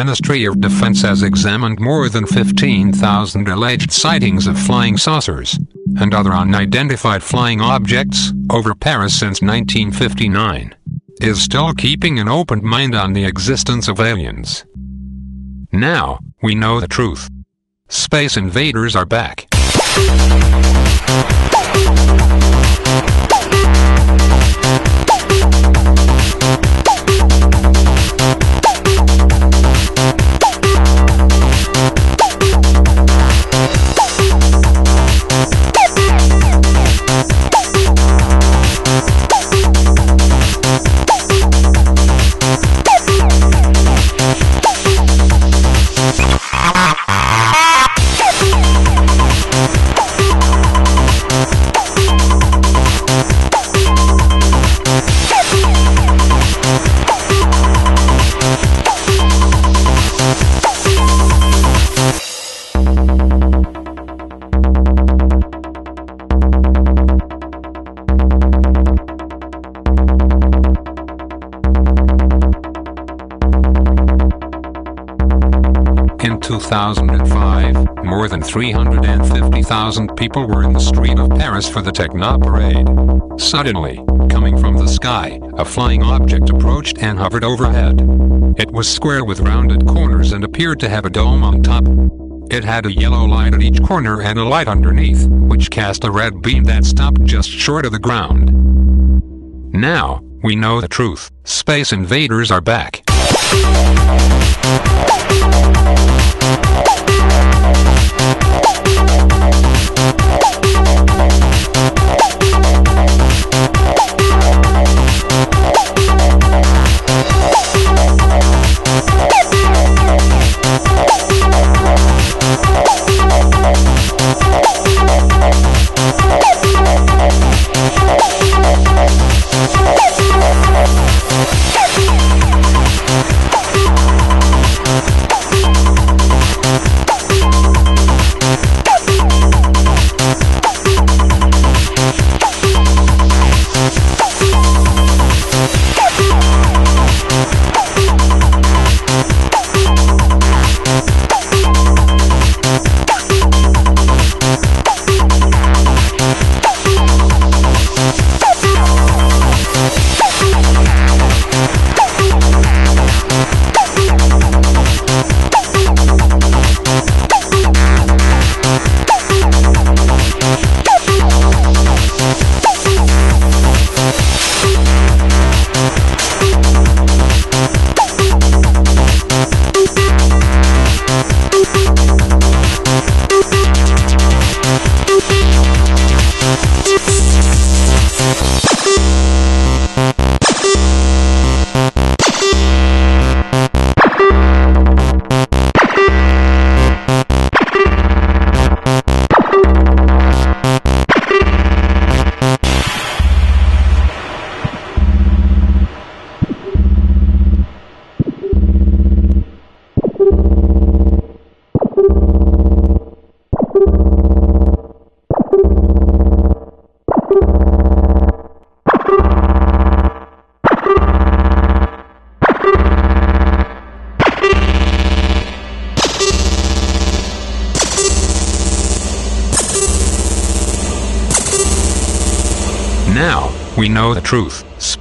Ministry of Defense has examined more than 15,000 alleged sightings of flying saucers and other unidentified flying objects over Paris since 1959. Is still keeping an open mind on the existence of aliens. Now, we know the truth. Space invaders are back. 350,000 people were in the street of Paris for the Techno Parade. Suddenly, coming from the sky, a flying object approached and hovered overhead. It was square with rounded corners and appeared to have a dome on top. It had a yellow light at each corner and a light underneath, which cast a red beam that stopped just short of the ground. Now, we know the truth. Space invaders are back.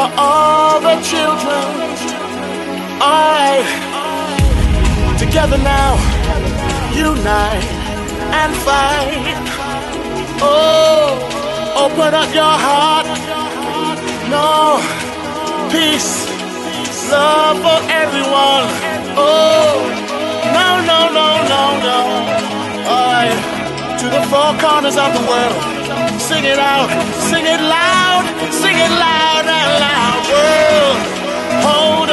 for all the children. I. together now, unite and fight. Oh, open up your heart. No, peace, love for everyone. Oh, no, no, no, no, no. I to the four corners of the world. Sing it out, sing it loud, sing it loud world. Hold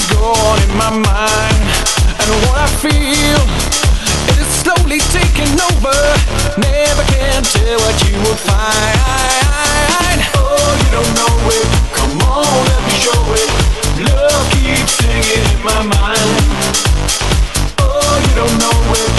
is gone in my mind. And what I feel It is slowly taking over. Never can tell what you will find. Oh, you don't know it. Come on, let me show it. Love keeps singing in my mind. Oh, you don't know it.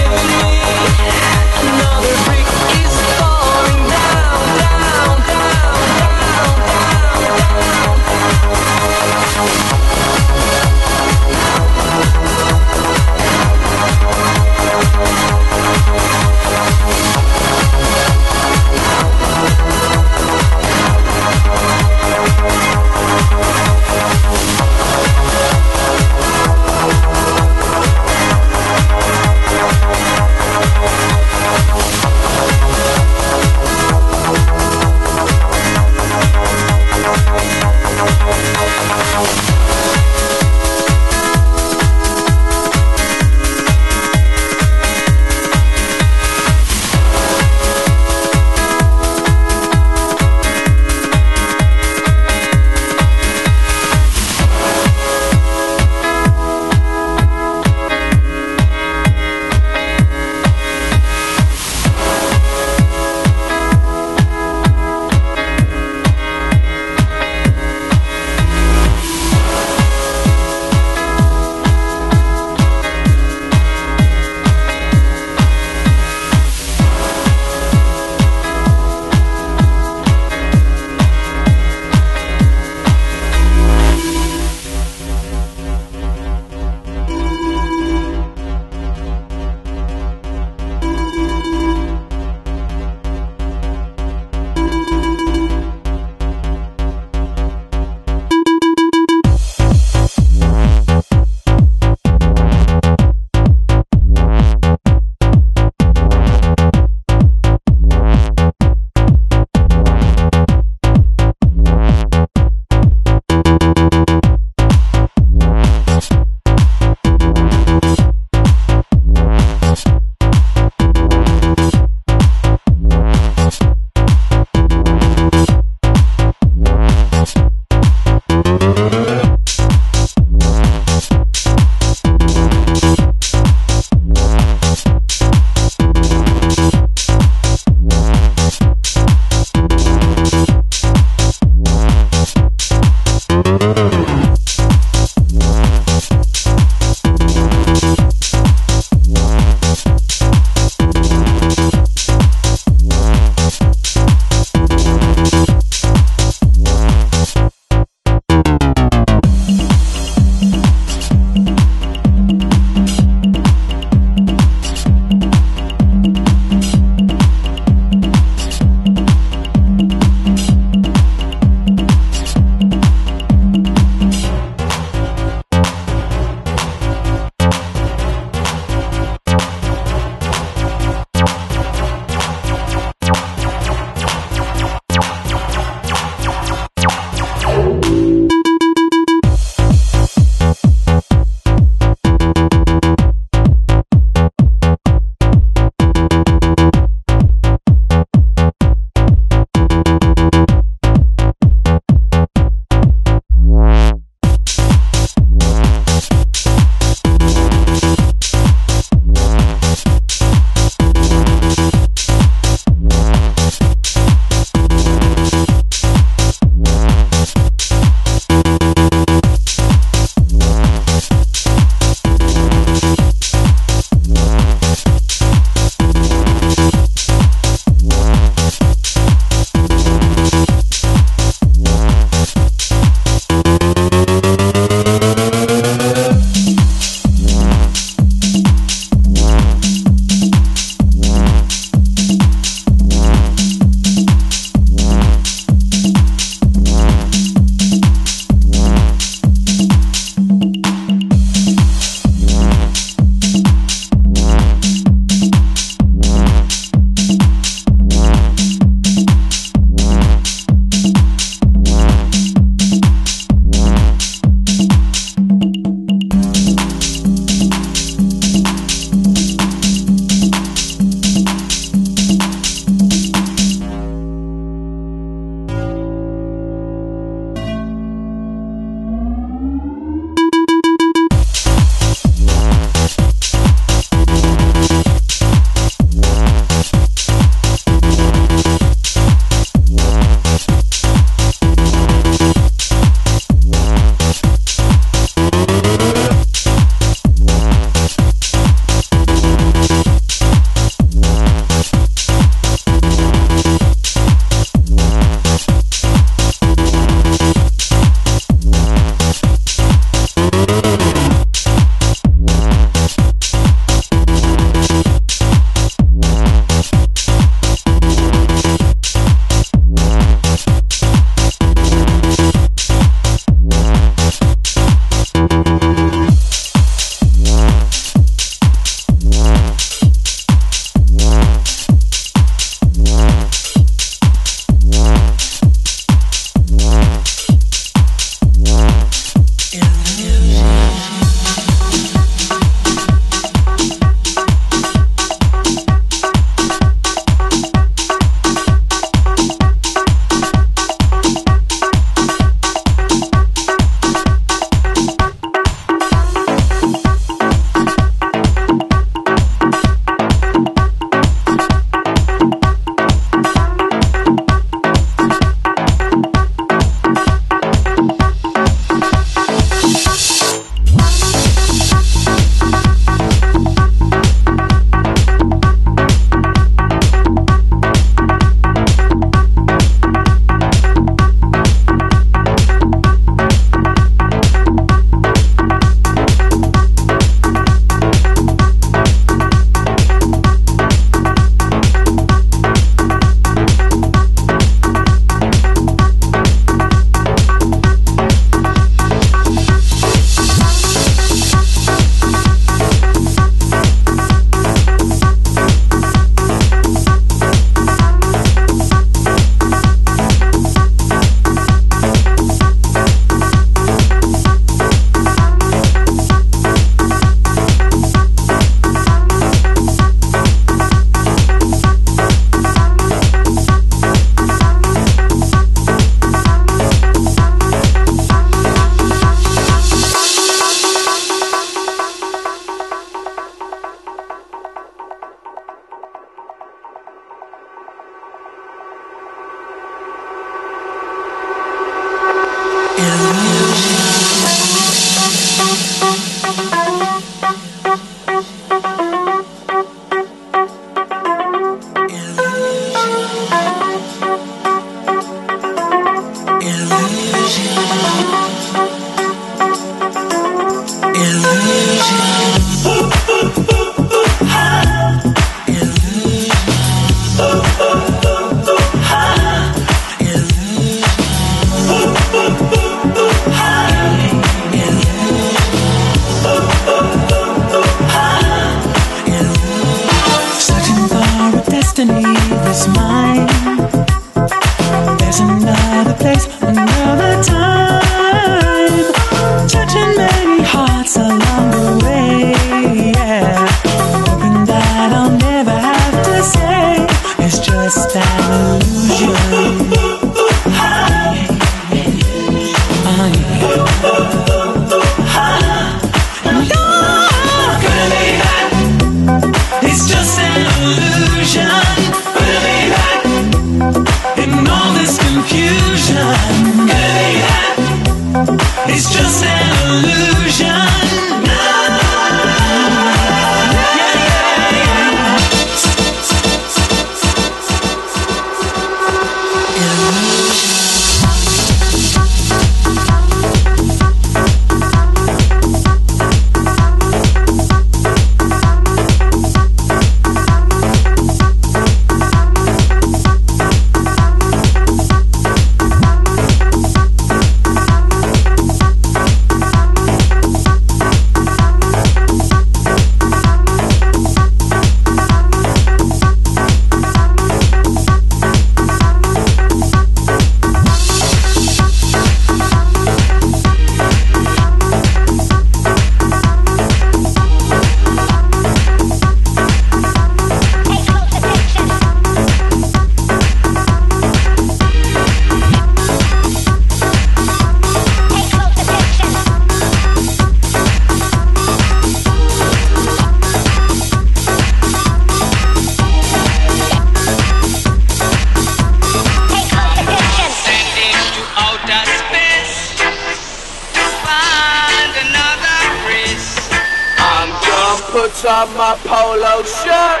on my polo shirt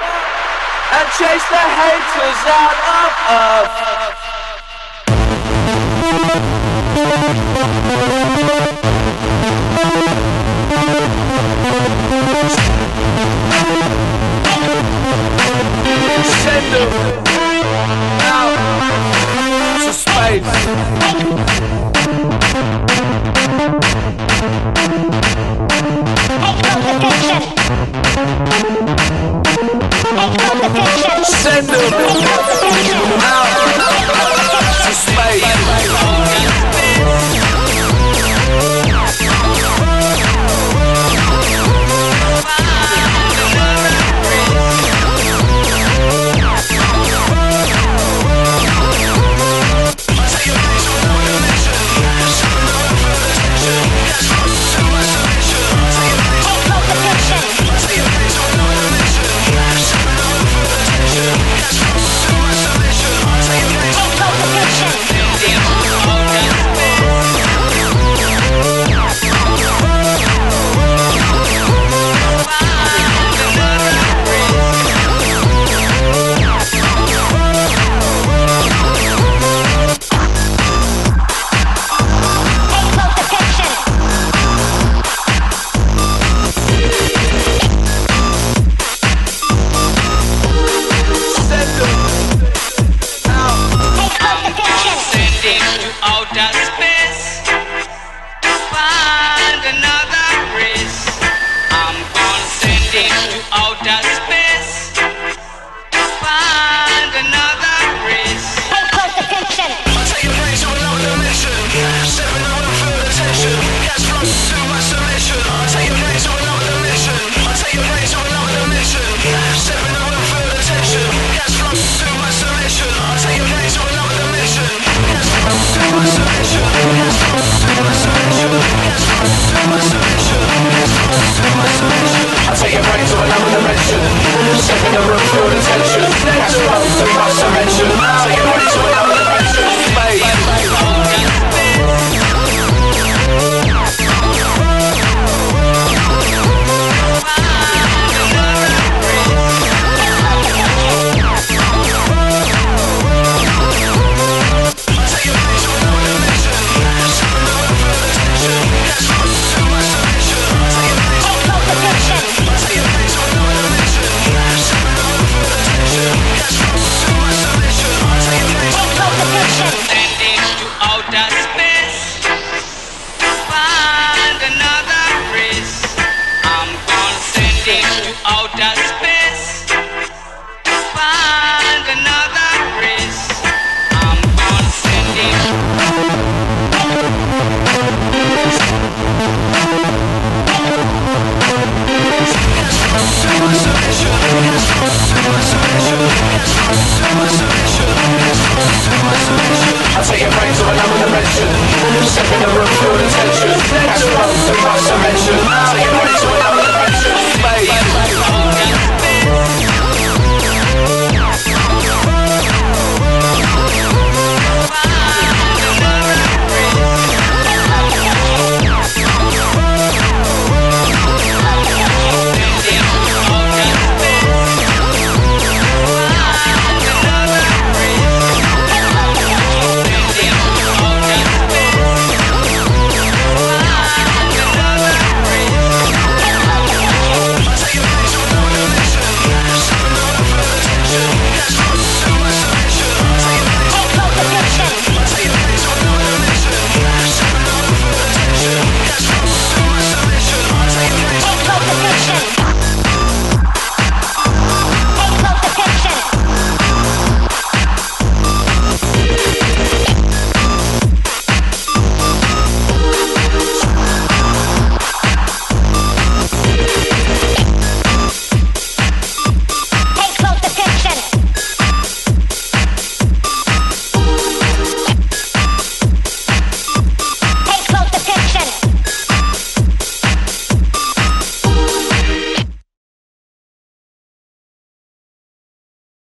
and chase the haters out of earth. Send them. Thank you.